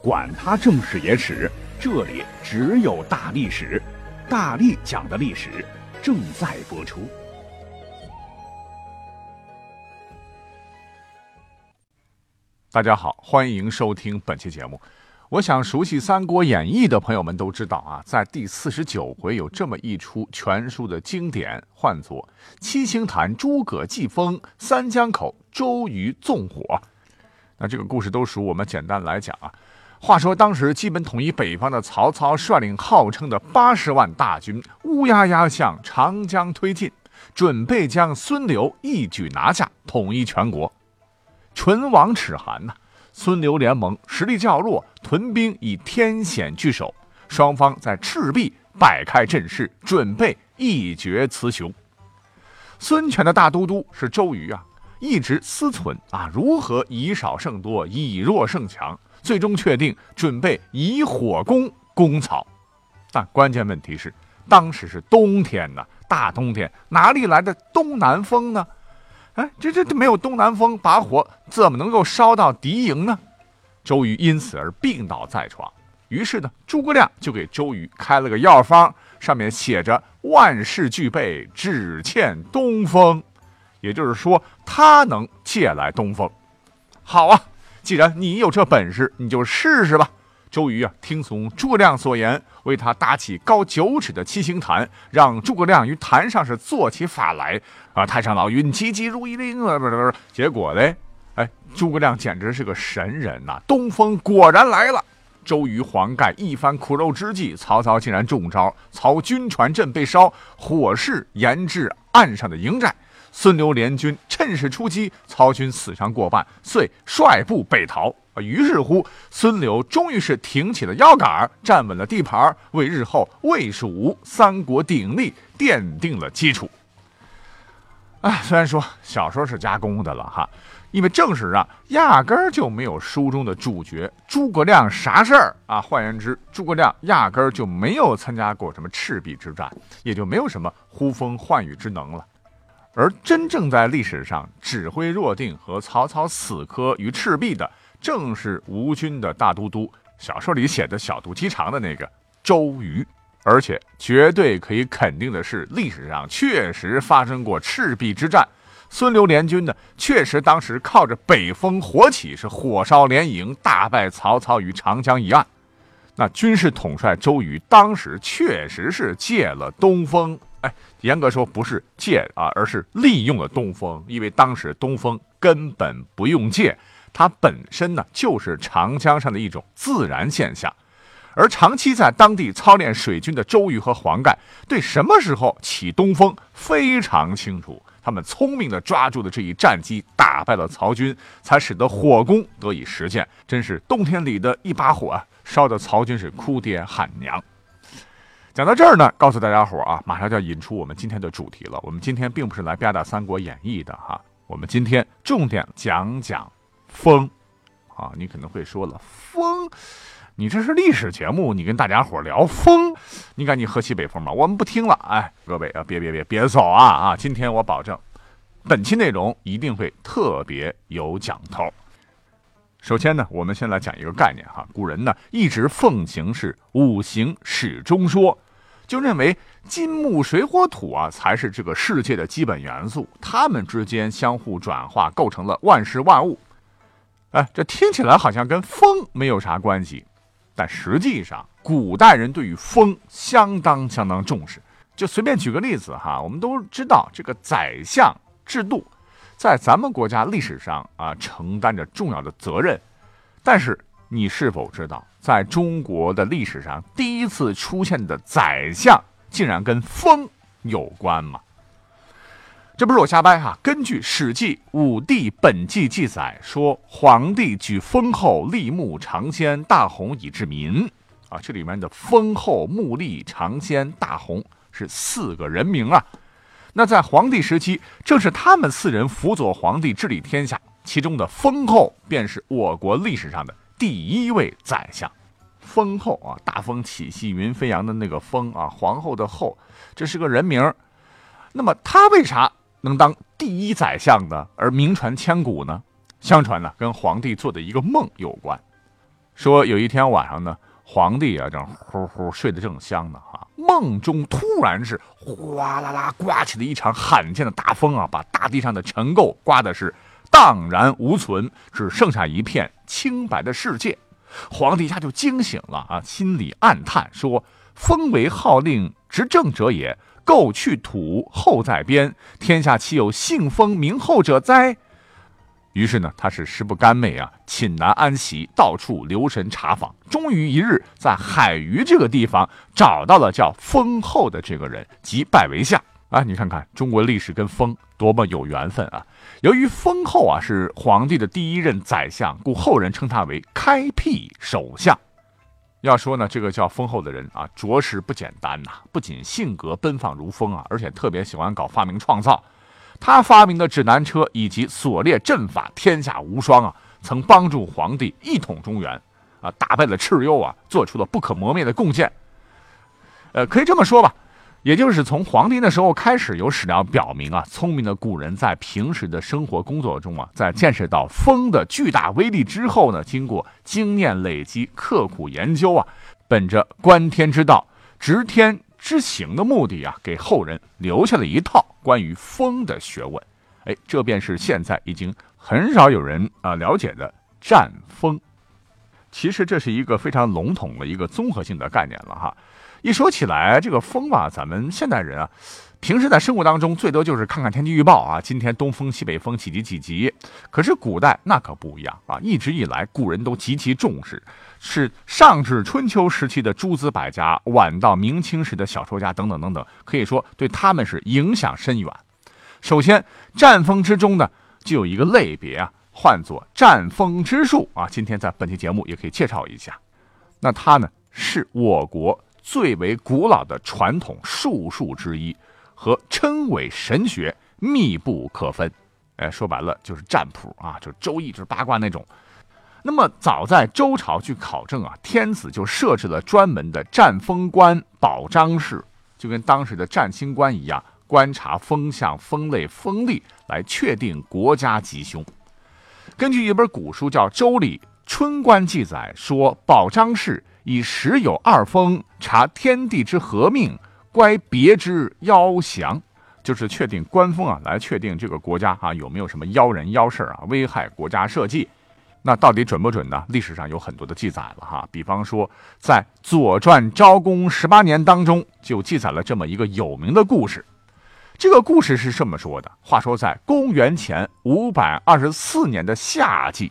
管他正史野史，这里只有大历史，大力讲的历史正在播出。大家好，欢迎收听本期节目。我想，熟悉《三国演义》的朋友们都知道啊，在第四十九回有这么一出全书的经典，唤作“七星坛诸葛祭风，三江口周瑜纵火”。那这个故事都熟，我们简单来讲啊。话说当时基本统一北方的曹操，率领号称的八十万大军，乌压压向长江推进，准备将孙刘一举拿下，统一全国。唇亡齿寒呐！孙刘联盟实力较弱，屯兵以天险据守，双方在赤壁摆开阵势，准备一决雌雄。孙权的大都督是周瑜啊，一直思忖啊，如何以少胜多，以弱胜强，最终确定准备以火攻攻曹。但关键问题是，当时是冬天呢，大冬天哪里来的东南风呢？哎，这这这没有东南风，把火怎么能够烧到敌营呢？周瑜因此而病倒在床。于是呢，诸葛亮就给周瑜开了个药方，上面写着“万事俱备，只欠东风”，也就是说，他能借来东风。好啊，既然你有这本事，你就试试吧。周瑜啊，听从诸葛亮所言，为他搭起高九尺的七星坛，让诸葛亮于坛上是做起法来。啊，太上老君急急如律令啊！不是不是，结果嘞，哎，诸葛亮简直是个神人呐！东风果然来了。周瑜、黄盖一番苦肉之计，曹操竟然中招，曹军船阵被烧，火势延至岸上的营寨。孙刘联军趁势出击，曹军死伤过半，遂率部北逃。于是乎，孙刘终于是挺起了腰杆，站稳了地盘，为日后魏蜀吴三国鼎立奠定了基础。哎，虽然说小说是加工的了哈，因为正史上压根儿就没有书中的主角诸葛亮啥事儿啊。换言之，诸葛亮压根儿就没有参加过什么赤壁之战，也就没有什么呼风唤雨之能了。而真正在历史上指挥若定和曹操死磕于赤壁的，正是吴军的大都督，小说里写的小肚鸡肠的那个周瑜。而且绝对可以肯定的是，历史上确实发生过赤壁之战。孙刘联军呢，确实当时靠着北风火起，是火烧连营，大败曹操于长江一岸。那军事统帅周瑜当时确实是借了东风，哎，严格说不是借啊，而是利用了东风，因为当时东风根本不用借，它本身呢就是长江上的一种自然现象。而长期在当地操练水军的周瑜和黄盖，对什么时候起东风非常清楚。他们聪明地抓住了这一战机，打败了曹军，才使得火攻得以实现。真是冬天里的一把火啊，烧得曹军是哭爹喊娘。讲到这儿呢，告诉大家伙啊，马上就要引出我们今天的主题了。我们今天并不是来吧嗒《三国演义》的哈，我们今天重点讲讲风。啊，你可能会说了，风。你这是历史节目，你跟大家伙聊风，你赶紧喝西北风吧，我们不听了。哎，各位啊，别别别别走啊啊！今天我保证，本期内容一定会特别有讲头。首先呢，我们先来讲一个概念哈，古人呢一直奉行是五行始终说，就认为金木水火土啊才是这个世界的基本元素，它们之间相互转化，构成了万事万物。哎，这听起来好像跟风没有啥关系。但实际上，古代人对于风相当相当重视。就随便举个例子哈，我们都知道这个宰相制度，在咱们国家历史上啊承担着重要的责任。但是你是否知道，在中国的历史上，第一次出现的宰相竟然跟风有关吗？这不是我瞎掰哈，根据《史记·武帝本纪》记载说，皇帝举封后立木长鲜，大红以治民。啊，这里面的封后、穆立、长仙、大红是四个人名啊。那在皇帝时期，正是他们四人辅佐皇帝治理天下，其中的封后便是我国历史上的第一位宰相。封后啊，大风起兮云飞扬的那个封啊，皇后的后，这是个人名。那么他为啥能当第一宰相呢？而名传千古呢？相传呢，跟皇帝做的一个梦有关。说有一天晚上呢，皇帝啊正呼呼睡得正香呢，哈。梦中突然是哗啦啦刮起了一场罕见的大风啊，把大地上的尘垢刮的是荡然无存，只剩下一片清白的世界。皇帝一下就惊醒了啊，心里暗叹说：“封为号令执政者也，垢去土，后在边，天下岂有姓封名后者哉？”于是呢，他是食不甘寐啊，寝难安息，到处留神查访。终于一日，在海隅这个地方找到了叫封后的这个人，即拜为相啊。你看看中国历史跟封多么有缘分啊！由于封后啊是皇帝的第一任宰相，故后人称他为开辟首相。要说呢，这个叫封后的人啊，着实不简单呐。不仅性格奔放如风啊，而且特别喜欢搞发明创造。他发明的指南车以及锁链阵法天下无双啊，曾帮助皇帝一统中原，啊，打败了蚩尤啊，做出了不可磨灭的贡献。呃，可以这么说吧，也就是从皇帝那时候开始，有史料表明啊，聪明的古人在平时的生活工作中啊，在见识到风的巨大威力之后呢，经过经验累积、刻苦研究啊，本着观天之道、执天。之行的目的啊，给后人留下了一套关于风的学问。哎，这便是现在已经很少有人啊了解的战风。其实这是一个非常笼统的一个综合性的概念了哈。一说起来，这个风吧，咱们现代人啊。平时在生活当中，最多就是看看天气预报啊，今天东风、西北风几级几级。可是古代那可不一样啊，一直以来古人都极其重视，是上至春秋时期的诸子百家，晚到明清时的小说家等等等等，可以说对他们是影响深远。首先，战风之中呢，就有一个类别啊，唤作战风之术啊。今天在本期节目也可以介绍一下。那它呢，是我国最为古老的传统术数之一。和称谓神学密不可分，哎，说白了就是占卜啊，就是周易，就是八卦那种。那么早在周朝去考证啊，天子就设置了专门的占风官保章事，就跟当时的占星官一样，观察风向、风类、风力来确定国家吉凶。根据一本古书叫《周礼春官》记载说，保章事以时有二风，察天地之和命。乖别之妖祥，就是确定官风啊，来确定这个国家啊有没有什么妖人妖事啊，危害国家社稷。那到底准不准呢？历史上有很多的记载了哈。比方说，在《左传》昭公十八年当中，就记载了这么一个有名的故事。这个故事是这么说的：话说在公元前五百二十四年的夏季，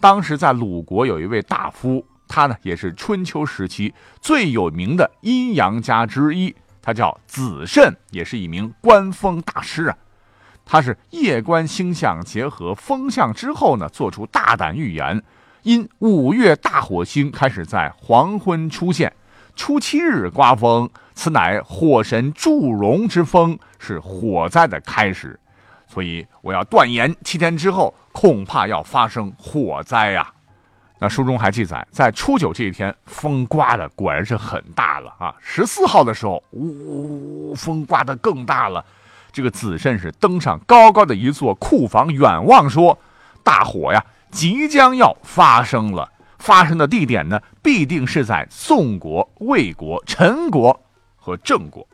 当时在鲁国有一位大夫，他呢也是春秋时期最有名的阴阳家之一。他叫子慎，也是一名观风大师啊。他是夜观星象，结合风象之后呢，做出大胆预言。因五月大火星开始在黄昏出现，初七日刮风，此乃火神祝融之风，是火灾的开始。所以我要断言，七天之后恐怕要发生火灾呀。那书中还记载，在初九这一天，风刮的果然是很大了啊！十四号的时候，呜呜呜，风刮的更大了。这个子慎是登上高高的一座库房，远望说：“大火呀，即将要发生了。发生的地点呢，必定是在宋国、魏国、陈国和郑国。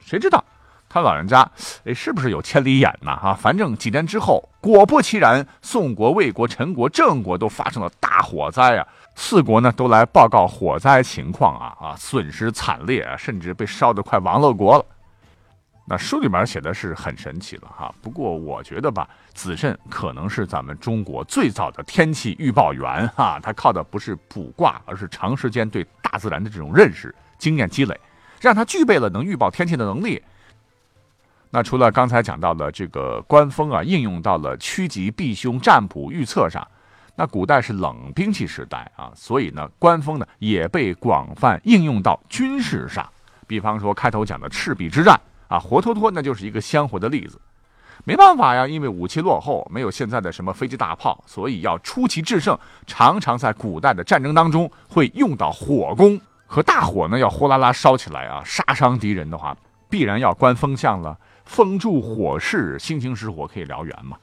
谁知道？”他老人家，哎，是不是有千里眼呢？哈，反正几天之后，果不其然，宋国、魏国、陈国、郑国都发生了大火灾啊！四国呢都来报告火灾情况啊啊，损失惨烈啊，甚至被烧得快亡了国了。那书里面写的是很神奇了哈。不过我觉得吧，子慎可能是咱们中国最早的天气预报员哈，他靠的不是卜卦，而是长时间对大自然的这种认识、经验积累，让他具备了能预报天气的能力。那除了刚才讲到的这个官风啊，应用到了趋吉避凶、占卜预测上，那古代是冷兵器时代啊，所以呢，官风呢也被广泛应用到军事上。比方说开头讲的赤壁之战啊，活脱脱那就是一个鲜活的例子。没办法呀，因为武器落后，没有现在的什么飞机大炮，所以要出奇制胜，常常在古代的战争当中会用到火攻。和大火呢要呼啦啦烧起来啊，杀伤敌人的话，必然要关风向了。风助火势，星星失火可以燎原嘛。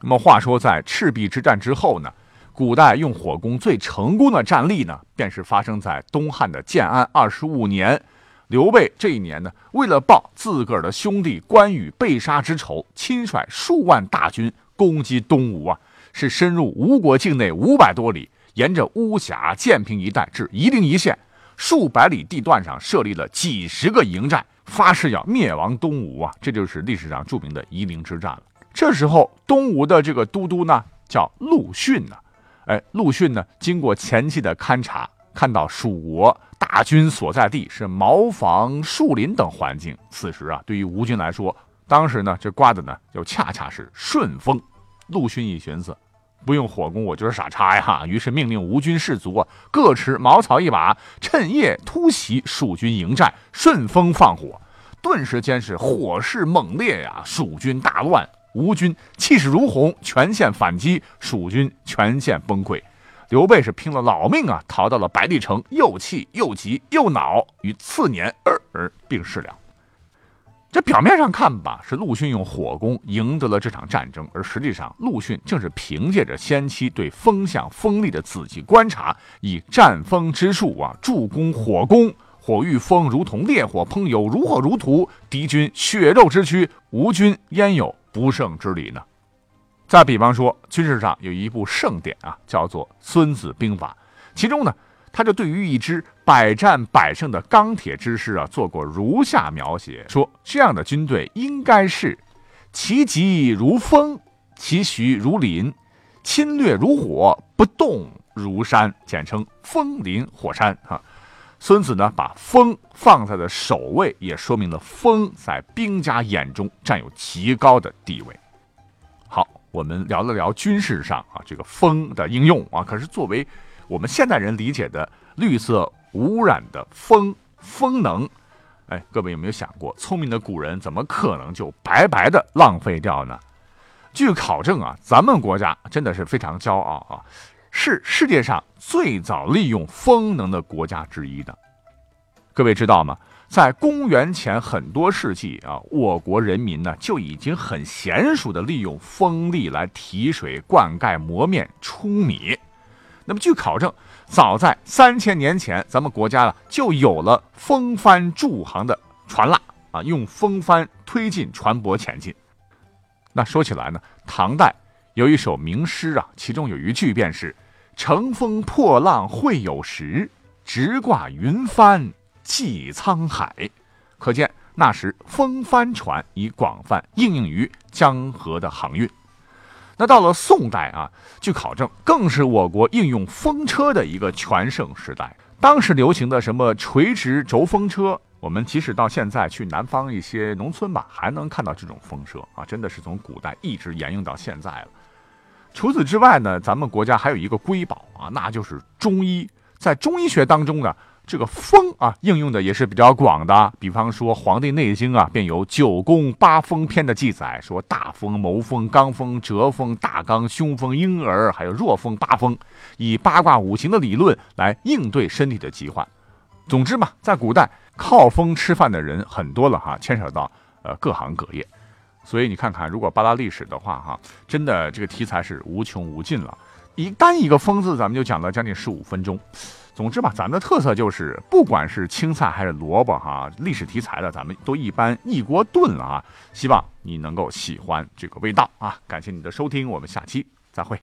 那么话说，在赤壁之战之后呢，古代用火攻最成功的战例呢，便是发生在东汉的建安二十五年。刘备这一年呢，为了报自个儿的兄弟关羽被杀之仇，亲率数万大军攻击东吴啊，是深入吴国境内五百多里，沿着巫峡、建平一带至夷陵一线，数百里地段上设立了几十个营寨，发誓要灭亡东吴啊！这就是历史上著名的夷陵之战了。这时候，东吴的这个都督呢，叫陆逊呢。哎，陆逊呢，经过前期的勘察，看到蜀国。大军所在地是茅房、树林等环境。此时啊，对于吴军来说，当时呢，这刮的呢，就恰恰是顺风。陆逊一寻思，不用火攻，我就是傻叉呀。于是命令吴军士卒啊，各持茅草一把，趁夜突袭蜀军营寨，顺风放火。顿时间是火势猛烈呀，蜀军大乱，吴军气势如虹，全线反击，蜀军全线崩溃。刘备是拼了老命啊，逃到了白帝城，又气又急又恼，于次年而而病逝了。这表面上看吧，是陆逊用火攻赢得了这场战争，而实际上，陆逊正是凭借着先期对风向风力的仔细观察，以战风之术啊，助攻火攻。火遇风如同烈火烹油，如火如荼，敌军血肉之躯，吴军焉有不胜之理呢？再比方说，军事上有一部圣典啊，叫做《孙子兵法》，其中呢，他就对于一支百战百胜的钢铁之师啊，做过如下描写：说这样的军队应该是，其疾如风，其徐如林，侵略如火，不动如山，简称风林火山啊。孙子呢，把风放在了首位，也说明了风在兵家眼中占有极高的地位。好我们聊了聊军事上啊这个风的应用啊，可是作为我们现代人理解的绿色污染的风风能，哎，各位有没有想过，聪明的古人怎么可能就白白的浪费掉呢？据考证啊，咱们国家真的是非常骄傲啊，是世界上最早利用风能的国家之一的。各位知道吗？在公元前很多世纪啊，我国人民呢就已经很娴熟的利用风力来提水、灌溉、磨面、出米。那么据考证，早在三千年前，咱们国家啊就有了风帆助航的船了啊，用风帆推进船舶前进。那说起来呢，唐代有一首名诗啊，其中有一句便是“乘风破浪会有时，直挂云帆”。济沧海，可见那时风帆船已广泛应用于江河的航运。那到了宋代啊，据考证，更是我国应用风车的一个全盛时代。当时流行的什么垂直轴风车，我们即使到现在去南方一些农村吧，还能看到这种风车啊，真的是从古代一直沿用到现在了。除此之外呢，咱们国家还有一个瑰宝啊，那就是中医。在中医学当中呢。这个风啊，应用的也是比较广的。比方说，《黄帝内经》啊，便有九宫八风篇的记载，说大风、谋风、罡风、折风、大刚、凶风、婴儿，还有弱风、八风，以八卦五行的理论来应对身体的疾患。总之嘛，在古代靠风吃饭的人很多了哈，牵扯到呃各行各业。所以你看看，如果扒拉历史的话哈，真的这个题材是无穷无尽了。一单一个“风”字，咱们就讲了将近十五分钟。总之吧，咱的特色就是，不管是青菜还是萝卜，哈，历史题材的，咱们都一般一锅炖了啊。希望你能够喜欢这个味道啊！感谢你的收听，我们下期再会。